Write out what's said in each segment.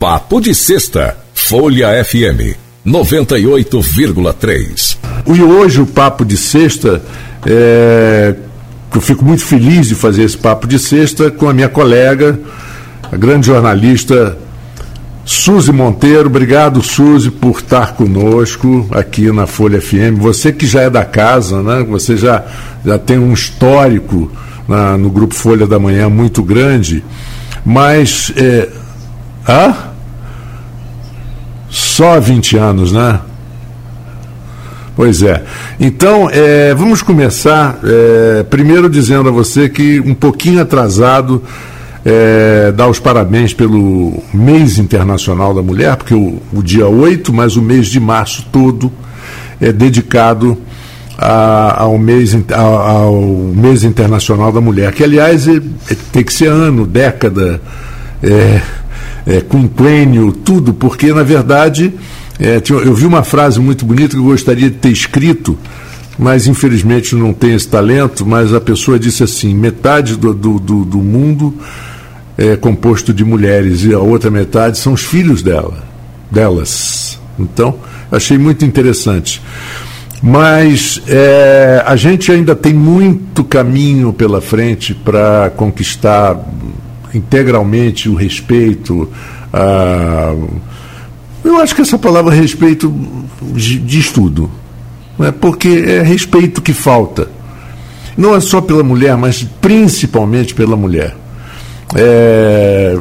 Papo de Sexta, Folha FM 98,3. E hoje o Papo de Sexta, é, eu fico muito feliz de fazer esse Papo de Sexta com a minha colega, a grande jornalista Suzy Monteiro, obrigado Suzy por estar conosco aqui na Folha FM. Você que já é da casa, né? Você já, já tem um histórico na, no grupo Folha da Manhã muito grande, mas é, hã? Só 20 anos, né? Pois é. Então, é, vamos começar é, primeiro dizendo a você que um pouquinho atrasado é, dar os parabéns pelo mês internacional da mulher, porque o, o dia 8, mas o mês de março todo é dedicado a, ao, mês, a, ao mês internacional da mulher, que aliás é, é, tem que ser ano, década, é, é, quinquênio, tudo, porque na verdade é, eu vi uma frase muito bonita que eu gostaria de ter escrito, mas infelizmente não tenho esse talento, mas a pessoa disse assim, metade do, do, do, do mundo é composto de mulheres e a outra metade são os filhos dela, delas. Então, achei muito interessante. Mas é, a gente ainda tem muito caminho pela frente para conquistar integralmente o respeito. A, eu acho que essa palavra respeito diz tudo. Né? Porque é respeito que falta. Não é só pela mulher, mas principalmente pela mulher. É,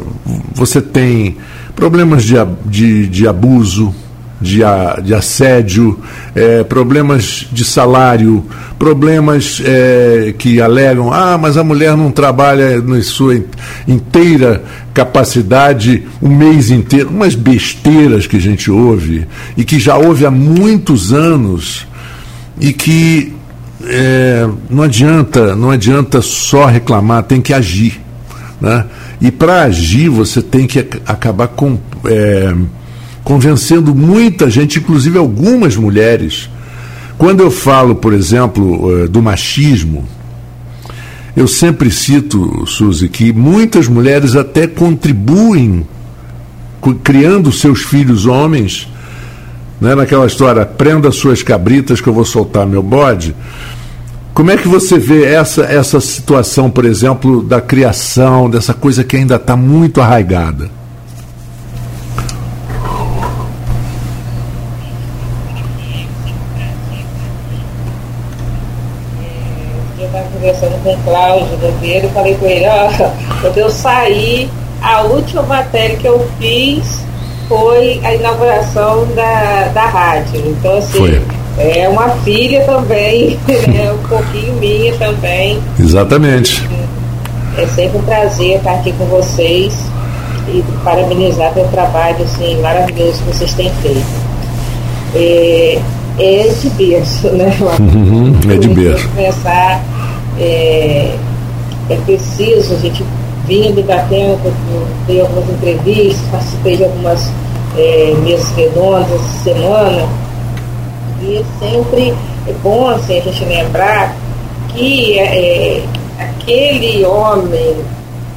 você tem problemas de, de, de abuso, de, de assédio, é, problemas de salário, problemas é, que alegam, ah, mas a mulher não trabalha na sua inteira capacidade o mês inteiro, umas besteiras que a gente ouve e que já ouve há muitos anos e que é, não adianta, não adianta só reclamar, tem que agir. Né? E para agir, você tem que acabar com, é, convencendo muita gente, inclusive algumas mulheres. Quando eu falo, por exemplo, é, do machismo, eu sempre cito, Suzy, que muitas mulheres até contribuem criando seus filhos homens, né, naquela história, prenda suas cabritas que eu vou soltar meu bode. Como é que você vê essa, essa situação, por exemplo, da criação, dessa coisa que ainda está muito arraigada? Eu estava conversando com o Cláudio Nogueira e falei com ele, ó, quando eu saí, a última matéria que eu fiz foi a inauguração da, da rádio. Então, assim, foi é uma filha também, é um pouquinho minha também. Exatamente. É sempre um prazer estar aqui com vocês e parabenizar pelo trabalho assim, maravilhoso que vocês têm feito. É, é de berço, né? Uhum, é de berço. Começar, é, é preciso, a gente vinha debatendo, dei algumas entrevistas, participei de algumas é, mesas redondas essa semana e sempre é bom assim, a gente lembrar que é, aquele homem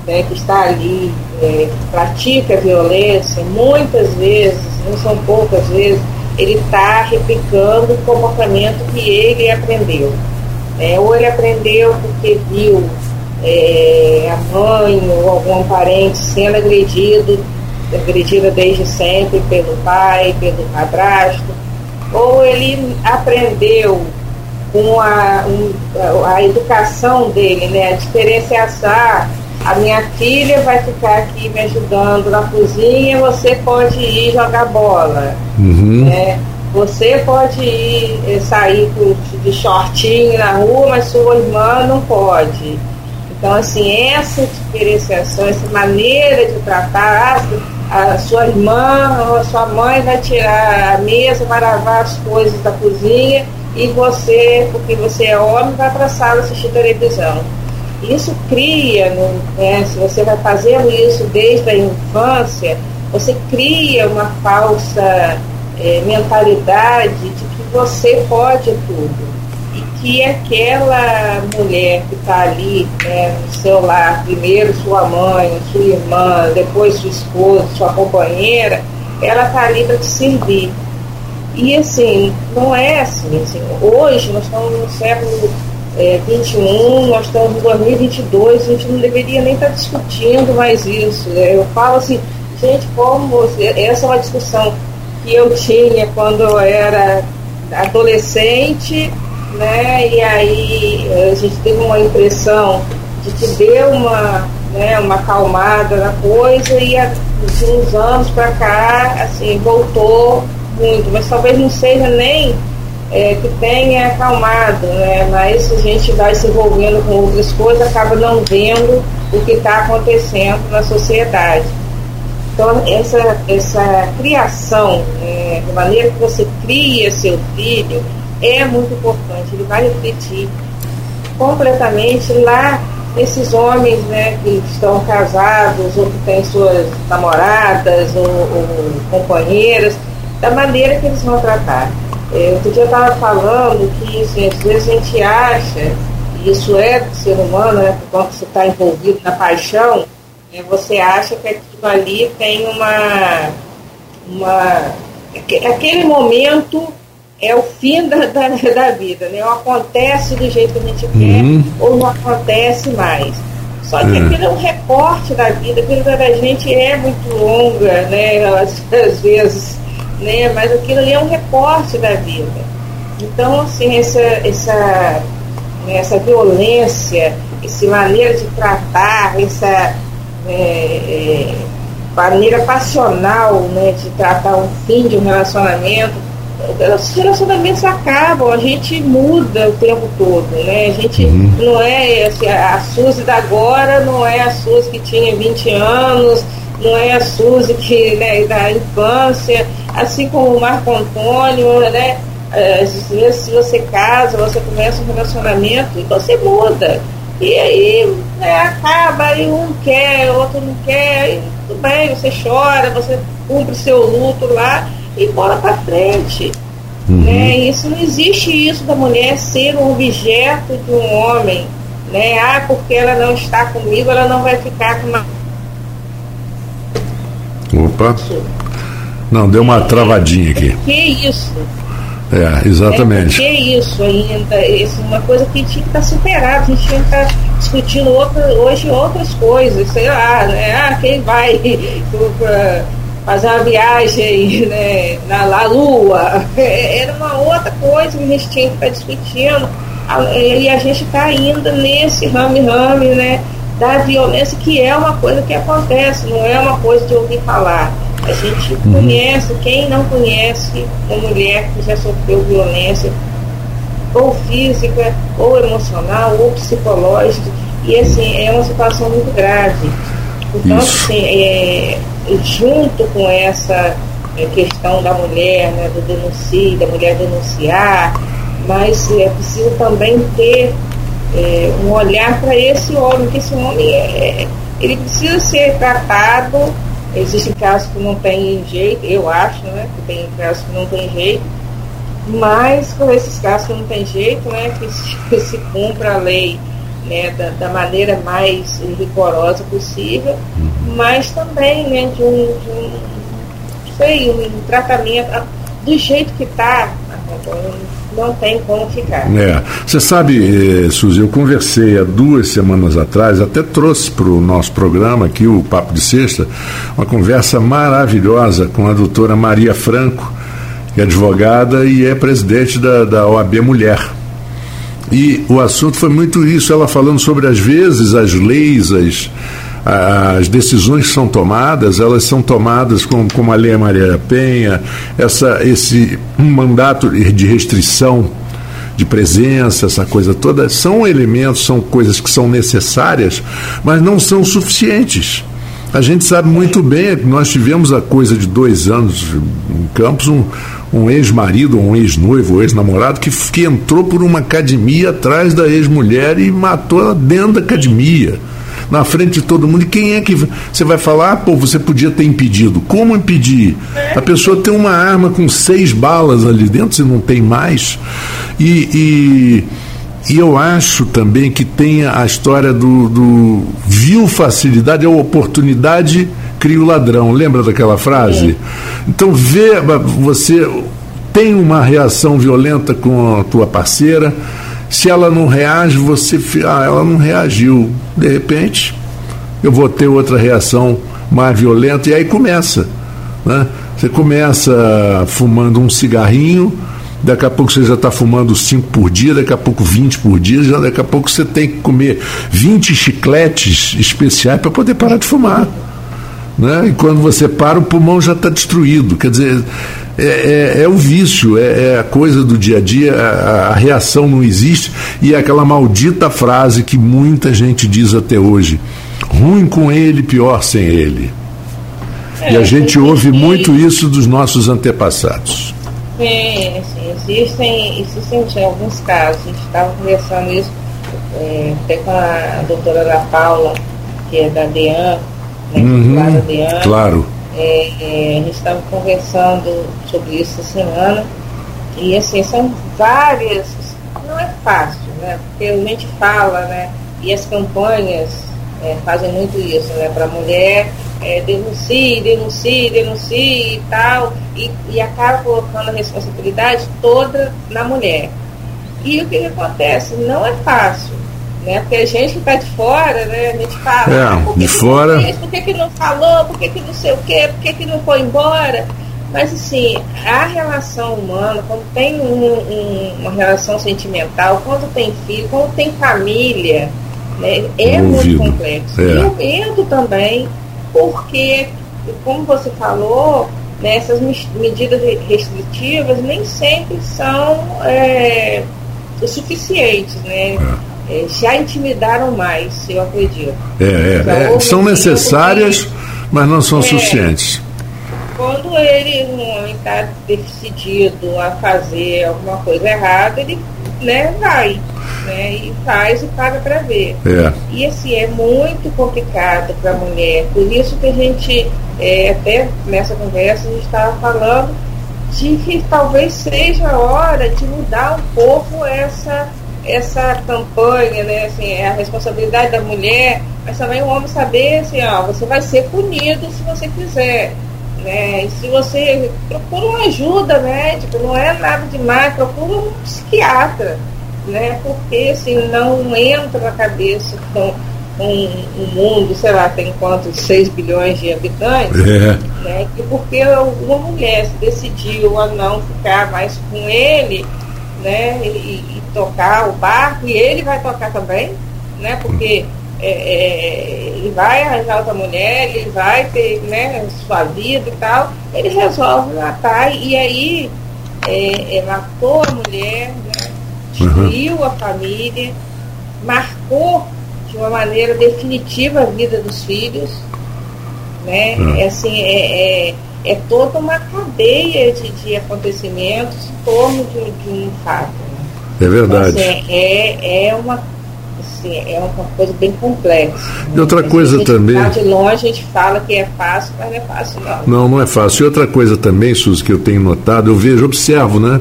né, que está ali, é, pratica violência, muitas vezes, não são poucas vezes, ele está replicando o comportamento que ele aprendeu. É, ou ele aprendeu porque viu é, a mãe ou algum parente sendo agredido, agredida desde sempre pelo pai, pelo padrasto, ou ele aprendeu com a, um, a educação dele, né, a diferenciação. A minha filha vai ficar aqui me ajudando na cozinha, você pode ir jogar bola. Uhum. Né? Você pode ir eh, sair de shortinho na rua, mas sua irmã não pode. Então, assim, essa diferenciação, essa maneira de tratar, a sua irmã ou a sua mãe vai tirar a mesa, vai lavar as coisas da cozinha e você, porque você é homem, vai para a sala assistir televisão. Isso cria, né, se você vai fazendo isso desde a infância, você cria uma falsa é, mentalidade de que você pode tudo e que aquela mulher que está ali né, no seu lar, primeiro sua mãe, sua irmã, depois sua esposa, sua companheira, ela está ali para te servir. E assim, não é assim, assim, Hoje nós estamos no século é, 21, nós estamos em 2022, a gente não deveria nem estar tá discutindo mais isso. Né? Eu falo assim, gente, como você, essa é uma discussão que eu tinha quando eu era adolescente, né? E aí a gente teve uma impressão de que deu uma, né, uma acalmada na coisa e de uns anos para cá, assim, voltou muito, mas talvez não seja nem é, que tenha acalmado, né? mas a gente vai se envolvendo com outras coisas, acaba não vendo o que está acontecendo na sociedade. Então, essa, essa criação, é, da maneira que você cria seu filho, é muito importante. Ele vai refletir completamente lá esses homens né, que estão casados ou que têm suas namoradas ou, ou companheiras, da maneira que eles vão tratar. É, outro dia eu estava falando que assim, às vezes a gente acha, e isso é do ser humano, né, quando você está envolvido na paixão, você acha que aquilo ali tem uma. uma aquele momento é o fim da, da, da vida, né? Ou acontece do jeito que a gente uhum. quer, ou não acontece mais. Só que é. aquilo é um recorte da vida, a vida da gente é muito longa, né? Às, às vezes né? Mas aquilo ali é um recorte da vida. Então, assim, essa, essa, né, essa violência, essa maneira de tratar, essa é, é, maneira passional né, de tratar um fim de um relacionamento, os relacionamentos acabam, a gente muda o tempo todo, né? A gente uhum. não é assim, a Suzy da agora não é a Suzy que tinha 20 anos, não é a Suzy que, né, da infância, assim como o Marco Antônio, né? Às vezes se você casa, você começa um relacionamento e você muda. E aí né, acaba, e um quer, o outro não quer, e tudo bem, você chora, você cumpre seu luto lá e bola para frente. Uhum. Né? Isso não existe isso da mulher ser um objeto de um homem. Né? Ah, porque ela não está comigo, ela não vai ficar com uma Opa. Não, deu uma travadinha aqui. Que isso? É, exatamente. É, que isso ainda, isso é uma coisa que tinha que estar superada, a gente tinha que estar discutindo outra, hoje outras coisas, sei lá, né? Ah, quem vai fazer uma viagem né, na, na Lua? Era uma outra coisa que a gente tinha que estar discutindo. E a gente está ainda nesse rame-rame, né? da violência, que é uma coisa que acontece, não é uma coisa de ouvir falar. A gente uhum. conhece, quem não conhece uma mulher que já sofreu violência, ou física, ou emocional, ou psicológica, e assim, é uma situação muito grave. Então, Isso. assim, é, junto com essa é, questão da mulher, né, do denuncie, da mulher denunciar, mas é preciso também ter é, um olhar para esse homem, que esse homem é, ele precisa ser tratado. Existem casos que não tem jeito, eu acho, né? Que tem casos que não tem jeito, mas com esses casos que não tem jeito, né? Que se, que se cumpra a lei né, da, da, maneira mais rigorosa possível, mas também né, de um, de um sei, um tratamento do jeito que está não tem como ficar. É. Você sabe, eh, Suzy, eu conversei há duas semanas atrás, até trouxe para o nosso programa aqui, o Papo de Sexta, uma conversa maravilhosa com a doutora Maria Franco, que é advogada e é presidente da, da OAB Mulher. E o assunto foi muito isso, ela falando sobre, às vezes, as leis, as as decisões são tomadas, elas são tomadas como, como a Lei Maria Penha, essa, esse mandato de restrição de presença, essa coisa toda, são elementos, são coisas que são necessárias, mas não são suficientes. A gente sabe muito bem que nós tivemos a coisa de dois anos em Campos, um, um ex-marido, um ex-noivo, um ex-namorado que, que entrou por uma academia atrás da ex-mulher e matou ela dentro da academia na frente de todo mundo. E quem é que você vai falar? Ah, pô, você podia ter impedido. Como impedir? A pessoa tem uma arma com seis balas ali dentro, se não tem mais. E, e e eu acho também que tem a história do, do viu facilidade, a oportunidade cria o ladrão. Lembra daquela frase? Então vê, você tem uma reação violenta com a tua parceira, se ela não reage, você. Ah, ela não reagiu. De repente, eu vou ter outra reação mais violenta, e aí começa. Né? Você começa fumando um cigarrinho, daqui a pouco você já está fumando 5 por dia, daqui a pouco 20 por dia, já daqui a pouco você tem que comer 20 chicletes especiais para poder parar de fumar. Né? E quando você para, o pulmão já está destruído. Quer dizer, é, é, é o vício, é, é, a coisa do dia a dia, a, a, reação não existe, e é aquela maldita frase que muita gente diz até hoje: ruim com ele, pior sem ele. e a é, gente ouve muito isso dos nossos antepassados. Sim, sim existem, existem alguns casos, a gente estava conversando isso é, até com a doutora Ana Paula, que é da DEAN, né, uhum, DEAN. Claro é, é, a gente estava conversando sobre isso essa semana. E assim, são várias. Não é fácil, né? Porque a gente fala, né? E as campanhas é, fazem muito isso, né? Para a mulher é, denuncie, denuncie, denuncie e tal. E, e acaba colocando a responsabilidade toda na mulher. E o que, que acontece? Não é fácil né? Porque a gente que está de fora, né? A gente fala, é, ah, por que de que fora. Fez, por que, que não falou, por que, que não sei o quê, por que, que não foi embora? Mas assim, a relação humana, quando tem um, um, uma relação sentimental, quando tem filho, quando tem família, né, é muito complexo. É. E o medo também, porque, como você falou, né, essas medidas restritivas nem sempre são é, o suficientes, né? É é, já intimidaram mais, eu acredito. É, é, é são necessárias, mas não são é, suficientes. Quando ele, um homem está decidido a fazer alguma coisa errada, ele né, vai. Né, e faz e paga para ver. É. E assim, é muito complicado para a mulher. Por isso que a gente, é, até nessa conversa, a gente estava falando de que talvez seja a hora de mudar um pouco essa essa campanha, né, assim, é a responsabilidade da mulher, mas também o homem saber assim, ó, você vai ser punido se você quiser. Né? E se você procura uma ajuda médica, não é nada demais, procura um psiquiatra, né? Porque assim, não entra na cabeça com um, um mundo, sei lá, tem quantos? 6 bilhões de habitantes, é. né? Que porque uma mulher se decidiu a não ficar mais com ele, né? E, e, tocar o barco e ele vai tocar também, né? Porque é, é, ele vai arranjar outra mulher, ele vai ter né, sua vida e tal, ele resolve matar e aí é, é matou a mulher, né? destruiu uhum. a família, marcou de uma maneira definitiva a vida dos filhos, né? Uhum. É assim, é, é, é, toda uma cadeia de, de acontecimentos em torno de, de um fato. É verdade. Então, assim, é, é uma assim, é uma coisa bem complexa. E outra coisa também. de longe a gente fala que é fácil, mas não é fácil não. Não, não é fácil. E outra coisa também, Suzy, que eu tenho notado, eu vejo, observo, né?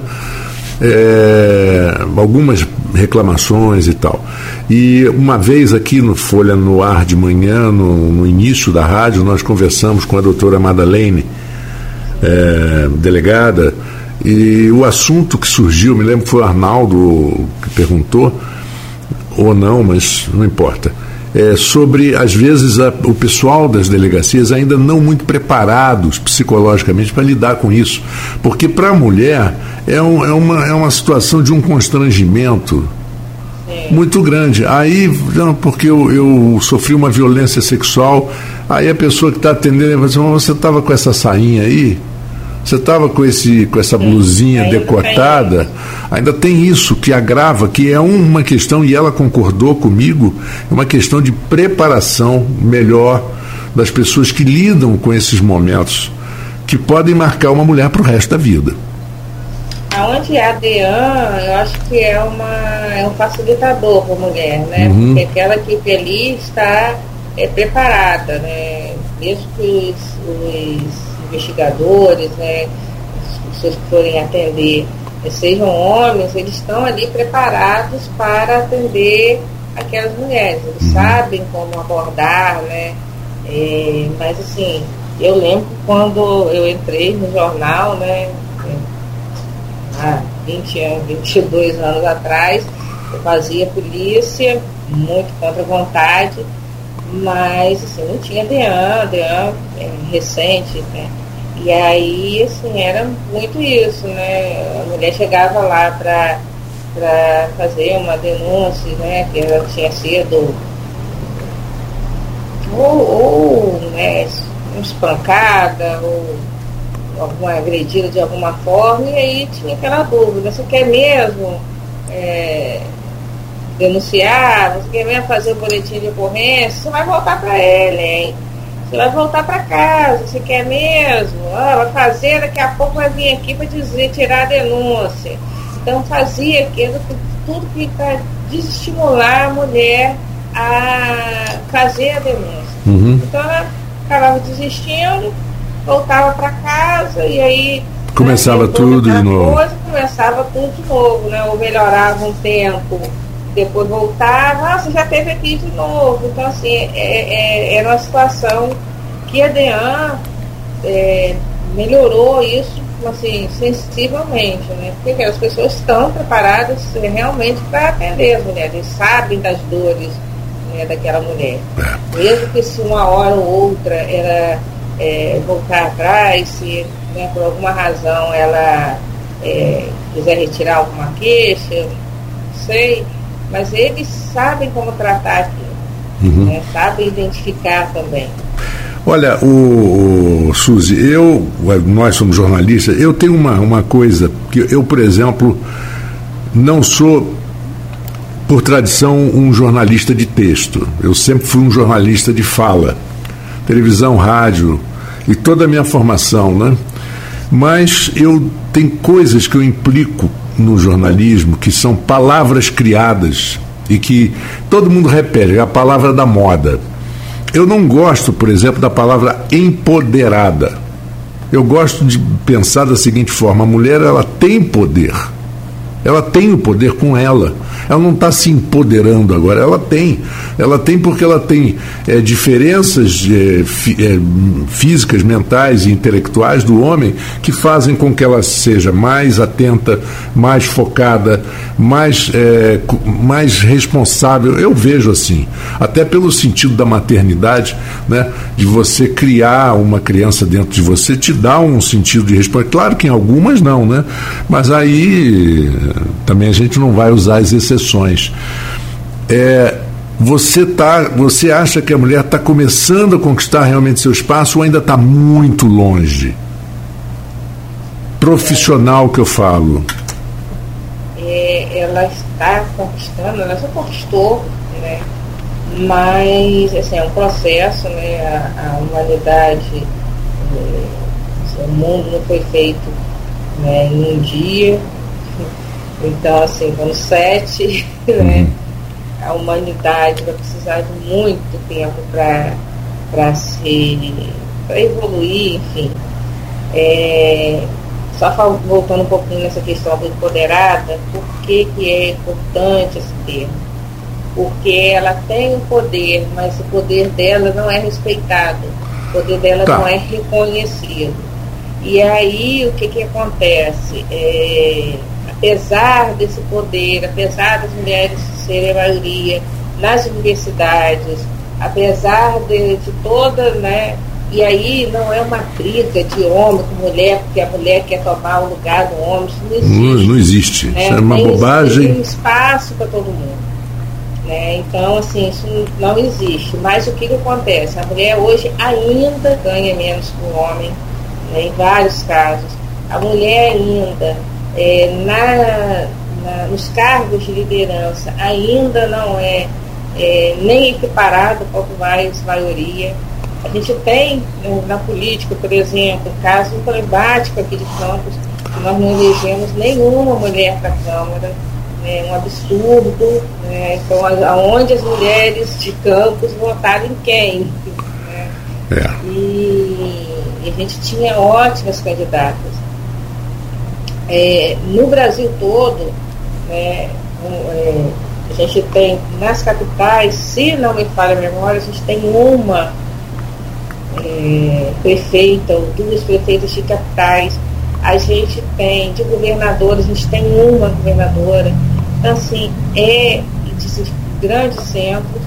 É, algumas reclamações e tal. E uma vez aqui no Folha no Ar de manhã, no, no início da rádio, nós conversamos com a doutora Madalene, é, delegada, e o assunto que surgiu, me lembro que foi o Arnaldo que perguntou, ou não, mas não importa. É sobre, às vezes, a, o pessoal das delegacias ainda não muito preparados psicologicamente para lidar com isso. Porque para a mulher é, um, é, uma, é uma situação de um constrangimento muito grande. Aí, não, porque eu, eu, sofri uma violência sexual, aí a pessoa que está atendendo vai dizer, você estava com essa sainha aí? Você estava com, esse, com essa blusinha decotada, ainda tem isso que agrava, que é uma questão, e ela concordou comigo, é uma questão de preparação melhor das pessoas que lidam com esses momentos que podem marcar uma mulher para o resto da vida. Aonde é a DEAN, eu acho que é, uma, é um facilitador para a mulher, né? Uhum. Porque aquela equipe ali está é, preparada, né? Mesmo que os, os investigadores, né, as pessoas que forem atender sejam homens, eles estão ali preparados para atender aquelas mulheres. Eles uhum. sabem como abordar, né? É, mas assim, eu lembro quando eu entrei no jornal, né? Há 20 anos, 22 anos atrás, eu fazia polícia, muito contra a vontade, mas assim, não tinha DEAN, DEAN é, recente, né? E aí, assim, era muito isso, né? A mulher chegava lá para para fazer uma denúncia, né, que ela tinha sido ou, ou né, espancada, ou alguma agredida de alguma forma, e aí tinha aquela dúvida, você quer mesmo é, denunciar, você quer mesmo fazer o boletim de ocorrência, você vai voltar para ele, hein? Você vai voltar para casa, você quer mesmo? Ah, vai fazer, daqui a pouco vai vir aqui para dizer, tirar a denúncia. Então fazia aquilo, tudo que para desestimular a mulher a fazer a denúncia. Uhum. Então ela acabava desistindo, voltava para casa e aí começava né, tudo de novo. Coisa, começava tudo de novo, né? Ou melhorava um tempo, depois voltava, ah, você já teve aqui de novo. Então, assim, é, é, era uma situação que a DEAN é, melhorou isso assim, sensivelmente, né? Porque as pessoas estão preparadas é, realmente para atender as mulheres, sabem das dores né, daquela mulher. É. Mesmo que se uma hora ou outra ela é, voltar atrás, se né, por alguma razão ela quiser retirar alguma queixa, não sei, mas eles sabem como tratar aquilo, uhum. né, sabem identificar também. Olha, o, o Suzy, eu, nós somos jornalistas, eu tenho uma, uma coisa que eu, por exemplo, não sou, por tradição, um jornalista de texto. Eu sempre fui um jornalista de fala, televisão, rádio e toda a minha formação, né? Mas eu tenho coisas que eu implico no jornalismo que são palavras criadas e que todo mundo repete, é a palavra da moda. Eu não gosto, por exemplo, da palavra empoderada. Eu gosto de pensar da seguinte forma: a mulher ela tem poder. Ela tem o poder com ela. Ela não está se empoderando agora, ela tem. Ela tem porque ela tem é, diferenças é, é, físicas, mentais e intelectuais do homem que fazem com que ela seja mais atenta, mais focada, mais, é, mais responsável. Eu vejo assim, até pelo sentido da maternidade, né, de você criar uma criança dentro de você, te dá um sentido de responsabilidade. Claro que em algumas não, né? Mas aí também a gente não vai usar as exceções. É, você, tá, você acha que a mulher está começando a conquistar realmente seu espaço ou ainda está muito longe? Profissional que eu falo. É, ela está conquistando, ela já conquistou, né? mas assim, é um processo, né? a, a humanidade, é, o mundo não foi feito né, em um dia, então, assim, vamos sete, né? Uhum. A humanidade vai precisar de muito tempo para se para evoluir, enfim. É, só voltando um pouquinho nessa questão do empoderada, por que, que é importante esse termo? Porque ela tem o poder, mas o poder dela não é respeitado, o poder dela tá. não é reconhecido. E aí o que, que acontece? É, apesar desse poder, apesar das mulheres serem a maioria nas universidades, apesar de, de toda, né? E aí não é uma briga de homem com mulher, porque a mulher quer tomar o lugar do homem, isso não existe. Não, não existe, né? isso é uma tem, bobagem. Tem espaço para todo mundo. Né? Então, assim, isso não existe. Mas o que, que acontece? A mulher hoje ainda ganha menos que o homem, né? em vários casos. A mulher ainda é, na, na, nos cargos de liderança ainda não é, é nem equiparado quanto mais maioria. A gente tem né, na política, por exemplo, um caso emblemático aqui de Campos, que nós não elegemos nenhuma mulher para a Câmara, né, um absurdo. Né, então, aonde as mulheres de Campos votaram em quem? Né? É. E, e a gente tinha ótimas candidatas. É, no Brasil todo, né, é, a gente tem nas capitais, se não me falha a memória, a gente tem uma é, prefeita ou duas prefeitas de capitais. A gente tem de governadores, a gente tem uma governadora. Então, assim, é de grandes centros,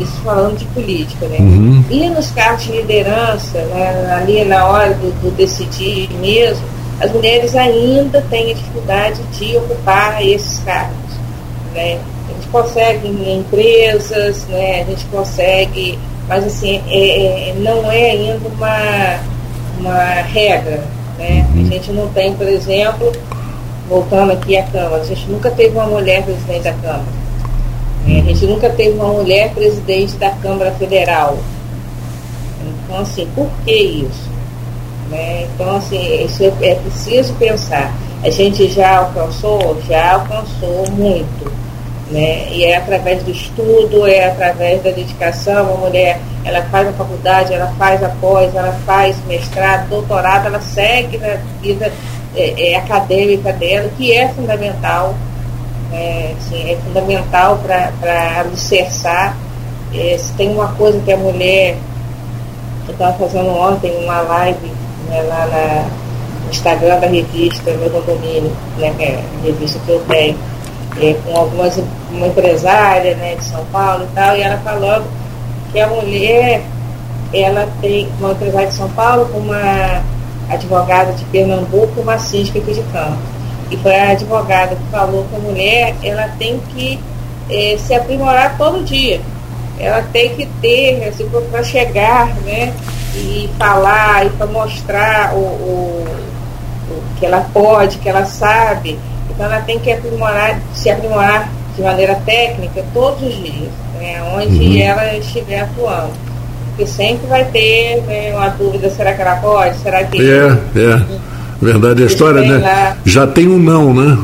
isso falando de política, né? Uhum. E nos cargos de liderança, né, ali na hora do, do decidir mesmo, as mulheres ainda têm a dificuldade de ocupar esses cargos. Né? A gente consegue em empresas, né? a gente consegue, mas assim, é, é, não é ainda uma, uma regra. Né? A gente não tem, por exemplo, voltando aqui à Câmara, a gente nunca teve uma mulher presidente da Câmara. Né? A gente nunca teve uma mulher presidente da Câmara Federal. Então, assim, por que isso? Né? Então, assim, isso é, é preciso pensar. A gente já alcançou? Já alcançou muito. Né? E é através do estudo, é através da dedicação. A mulher, ela faz a faculdade, ela faz a pós, ela faz mestrado, doutorado, ela segue na vida é, é, acadêmica dela, que é fundamental. É, assim, é fundamental para alicerçar. É, se tem uma coisa que a mulher, eu estava fazendo ontem uma live né, lá na, no Instagram da revista Meu Condomínio, né, que é a revista que eu tenho, é, com algumas uma empresária né, de São Paulo e tal, e ela falando que a mulher, ela tem uma empresária de São Paulo, uma advogada de Pernambuco, uma síndica aqui de Campo. E foi a advogada que falou que a mulher ela tem que é, se aprimorar todo dia. Ela tem que ter, assim, para chegar, né? E falar e para mostrar o, o, o, que ela pode, que ela sabe. Então ela tem que aprimorar, se aprimorar de maneira técnica todos os dias, né, onde uhum. ela estiver atuando. Porque sempre vai ter né, uma dúvida, será que ela pode? Será que. É, é. Verdade a história, né? Lá, já tem um não, né?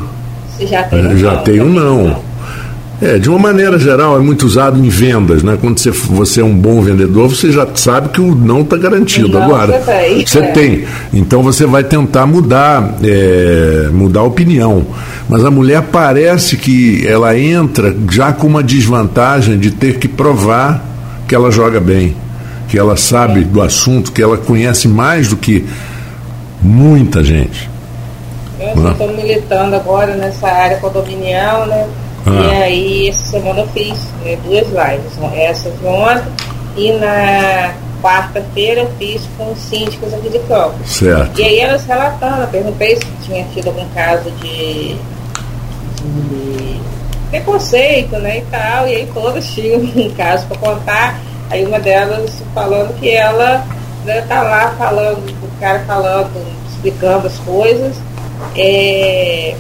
Já tem um é, já não. Tem um não. É, de uma maneira geral, é muito usado em vendas, né? Quando você, você é um bom vendedor, você já sabe que o não está garantido. Não, Agora, você é. tem. Então você vai tentar mudar, é, mudar a opinião. Mas a mulher parece que ela entra já com uma desvantagem de ter que provar que ela joga bem, que ela sabe do assunto, que ela conhece mais do que muita gente. Eu estou militando agora nessa área condominial, né? Ah. E aí, essa semana eu fiz né, duas lives. Né, essa de ontem e na quarta-feira eu fiz com síndicos aqui de campo. Certo. E aí elas relatando, eu perguntei se tinha tido algum caso de, de preconceito, né, e tal, e aí todas tinham um caso para contar. Aí uma delas falando que ela né, tá lá falando, o cara falando, explicando as coisas. É,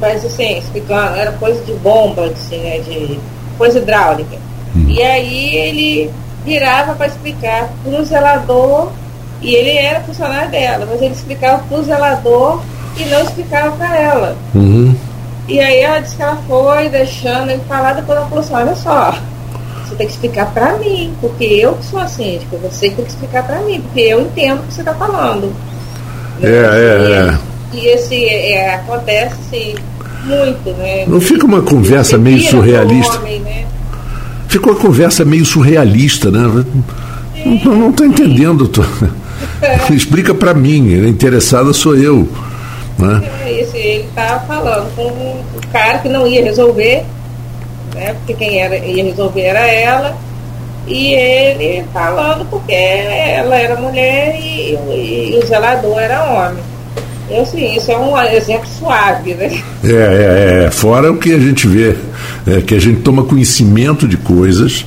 mas assim, explicando, era coisa de bomba, assim, né, de coisa hidráulica. Hum. E aí ele virava para explicar para o zelador, e ele era funcionário dela, mas ele explicava para o zelador e não explicava para ela. Uhum. E aí ela disse que ela foi deixando ele falar, depois ela falou assim, olha só, você tem que explicar para mim, porque eu que sou a síndica, você tem que explicar para mim, porque eu entendo o que você está falando. É, é, é. E esse é, acontece assim, muito, né? Não fica uma conversa meio surrealista? Homem, né? Fica uma conversa meio surrealista, né? Sim, não estou entendendo. Tô... É. Explica para mim, a interessada sou eu. Né? É isso, ele estava falando com o cara que não ia resolver, né? Porque quem era, ia resolver era ela. E ele falando porque ela era mulher e, e, e o zelador era homem. Eu, sim, isso é um exemplo suave, né? É, é, é. Fora o que a gente vê, é, que a gente toma conhecimento de coisas.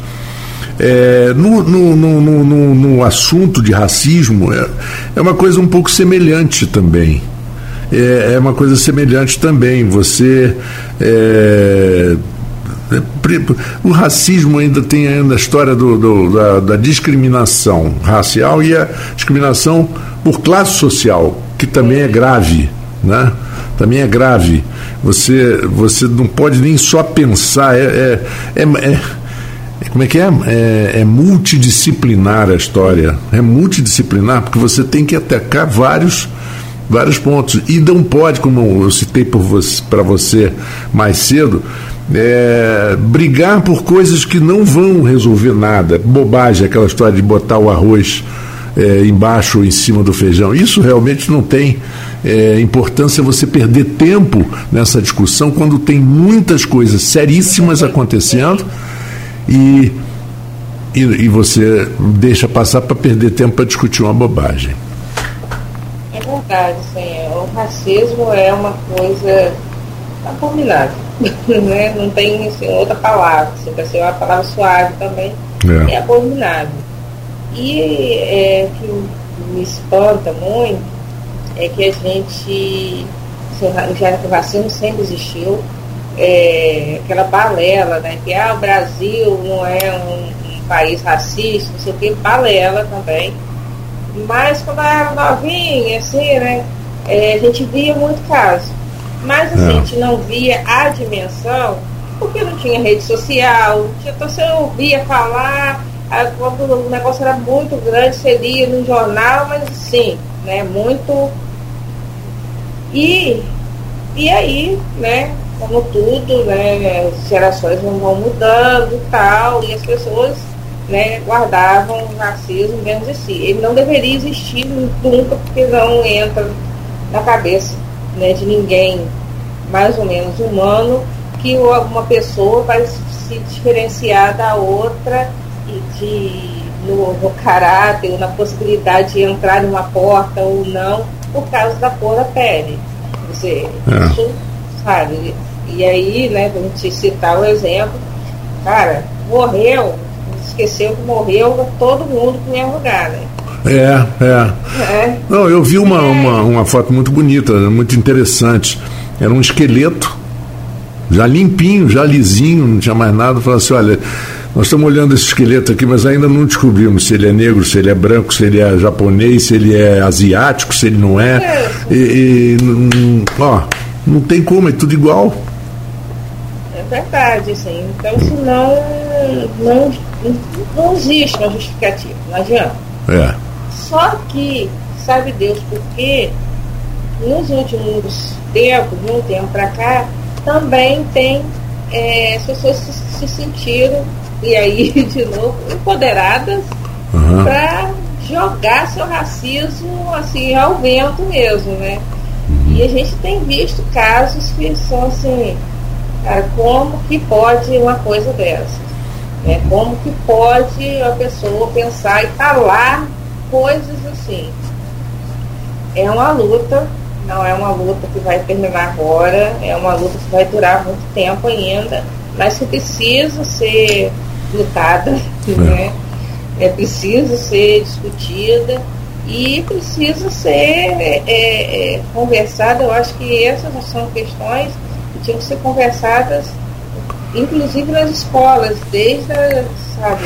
É, no, no, no, no, no assunto de racismo, é, é uma coisa um pouco semelhante também. É, é uma coisa semelhante também. Você. É, é o racismo ainda tem ainda a história do, do da, da, discriminação racial e a discriminação por classe social que também é grave, né? Também é grave. Você, você não pode nem só pensar, é, é, é, é como é que é? é? é? multidisciplinar a história. É multidisciplinar porque você tem que atacar vários vários pontos. E não pode, como eu citei para você, você mais cedo, é, brigar por coisas que não vão resolver nada. Bobagem, aquela história de botar o arroz é, embaixo ou em cima do feijão. Isso realmente não tem é, importância você perder tempo nessa discussão quando tem muitas coisas seríssimas acontecendo e, e, e você deixa passar para perder tempo para discutir uma bobagem. É verdade, sim. O racismo é uma coisa abominável. né? Não tem assim, outra palavra. Se vai ser uma palavra suave também. É, é abominável. E é, que me espanta muito é que a gente, já o racismo sempre existiu, é, aquela balela, né? Que ah, o Brasil não é um, um país racista, não sei o que, balela também. Mas quando eu era novinha, assim, né? É, a gente via muito caso. Mas assim, é. a gente não via a dimensão, porque não tinha rede social, então você ouvia falar, quando o negócio era muito grande, lia no jornal, mas sim, né, muito. E, e aí, né, como tudo, né, as gerações vão mudando e tal, e as pessoas né, guardavam o racismo dentro de si. Ele não deveria existir nunca, porque não entra na cabeça né, de ninguém mais ou menos humano que uma pessoa vai se diferenciar da outra de, no, no caráter, ou na possibilidade de entrar numa porta ou não, por causa da cor da pele. Você, é. isso, sabe? E aí, né, pra gente citar o exemplo, cara, morreu, esqueceu que morreu todo mundo no mesmo lugar, né? É, é, é. Não, eu vi uma, é. uma, uma foto muito bonita, muito interessante. Era um esqueleto, já limpinho, já lisinho, não tinha mais nada. Falou assim: olha, nós estamos olhando esse esqueleto aqui, mas ainda não descobrimos se ele é negro, se ele é branco, se ele é japonês, se ele é asiático, se ele não é. E, e ó, não tem como, é tudo igual. É verdade, sim. Então isso não, não, não existe uma justificativa, não adianta. É. Só que, sabe Deus por quê? Nos últimos tempos, de um tempo para cá, também tem é, as pessoas se, se sentiram e aí, de novo, empoderadas uhum. para jogar seu racismo assim ao vento mesmo, né? Uhum. E a gente tem visto casos que são assim, cara, como que pode uma coisa dessa? Né? Como que pode a pessoa pensar e falar coisas assim? É uma luta, não é uma luta que vai terminar agora, é uma luta que vai durar muito tempo ainda, mas que precisa ser lutada, é. né? É preciso ser discutida e precisa ser é, é, é, conversada. Eu acho que essas são questões que tinham que ser conversadas, inclusive nas escolas, desde a, sabe,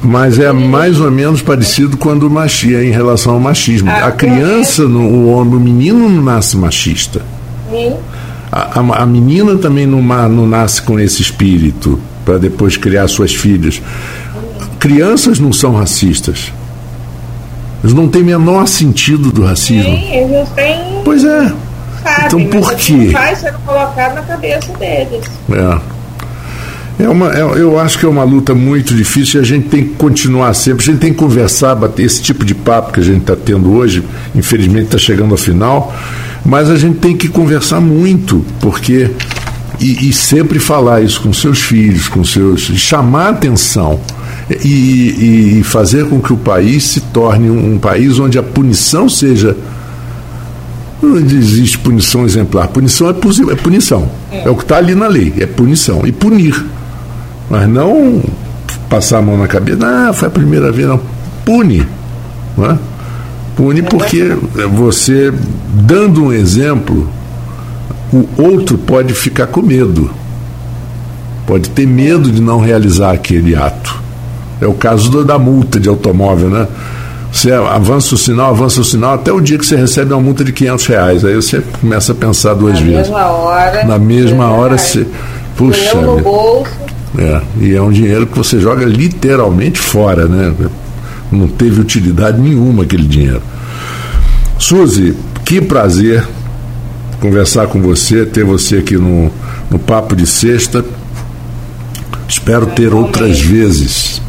mas é mais ou menos parecido quando machia em relação ao machismo. Ah, a criança, o homem, o menino não nasce machista. A, a, a menina também não, não nasce com esse espírito para depois criar suas filhas. Crianças não são racistas. Eles não têm menor sentido do racismo. Sim, eles têm. Pois é. Sabem, então por quê? Vai ser colocado na cabeça deles. É. É uma, é, eu acho que é uma luta muito difícil e a gente tem que continuar sempre, a gente tem que conversar, bater esse tipo de papo que a gente está tendo hoje, infelizmente está chegando ao final, mas a gente tem que conversar muito, porque e, e, sempre falar isso com seus filhos, com seus. chamar atenção e, e, fazer com que o país se torne um, um país onde a punição seja. Não existe punição exemplar. Punição é, é punição. É. é o que está ali na lei, é punição. E punir. Mas não passar a mão na cabeça, ah, foi a primeira vez, não. Pune. Não é? Pune porque você, dando um exemplo, o outro pode ficar com medo, pode ter medo de não realizar aquele ato. É o caso da multa de automóvel, né? Você avança o sinal, avança o sinal, até o dia que você recebe uma multa de 500 reais. Aí você começa a pensar duas Na vezes. Mesma hora, Na mesma hora você. Puxa. No bolso. É, e é um dinheiro que você joga literalmente fora, né? Não teve utilidade nenhuma aquele dinheiro. Suzy, Que prazer conversar com você, ter você aqui no, no Papo de Sexta. Espero ter outras vezes.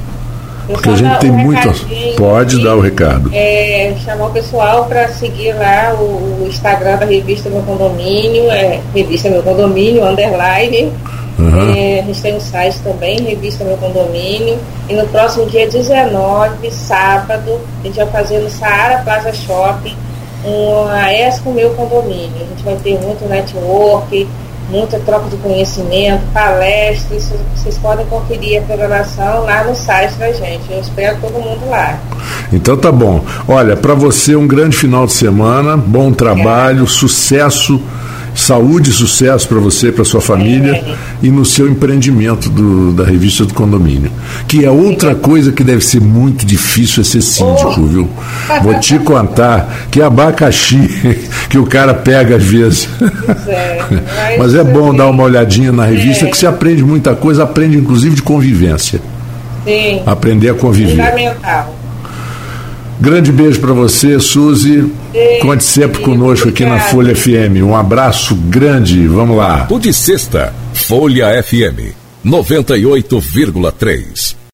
Porque a gente tem um muito. Pode dar o recado. É, chamar o pessoal para seguir lá o, o, Instagram da revista Meu Condomínio, é, revista Meu Condomínio, underline. Uhum. É, a gente tem um site também, revista Meu Condomínio. E no próximo dia 19, sábado, a gente vai fazer no Saara Plaza Shopping uma ESCO Meu Condomínio. A gente vai ter muito network, muita troca de conhecimento, palestras. Vocês podem conferir a programação lá no site da gente. Eu espero todo mundo lá. Então tá bom. Olha, para você um grande final de semana, bom trabalho, é. sucesso saúde e sucesso para você, para sua família é. e no seu empreendimento do, da revista do condomínio. Que é outra coisa que deve ser muito difícil é ser síndico, viu? Vou te contar que é abacaxi que o cara pega às vezes. É, mas, é bom dar uma olhadinha na revista é. que você aprende muita coisa, aprende inclusive de convivência. Sim. Aprender a conviver. Fundamental. Grande beijo para você, Suzy. Conte sempre conosco aqui na Folha FM. Um abraço grande. Vamos lá. O de sexta, Folha FM 98,3.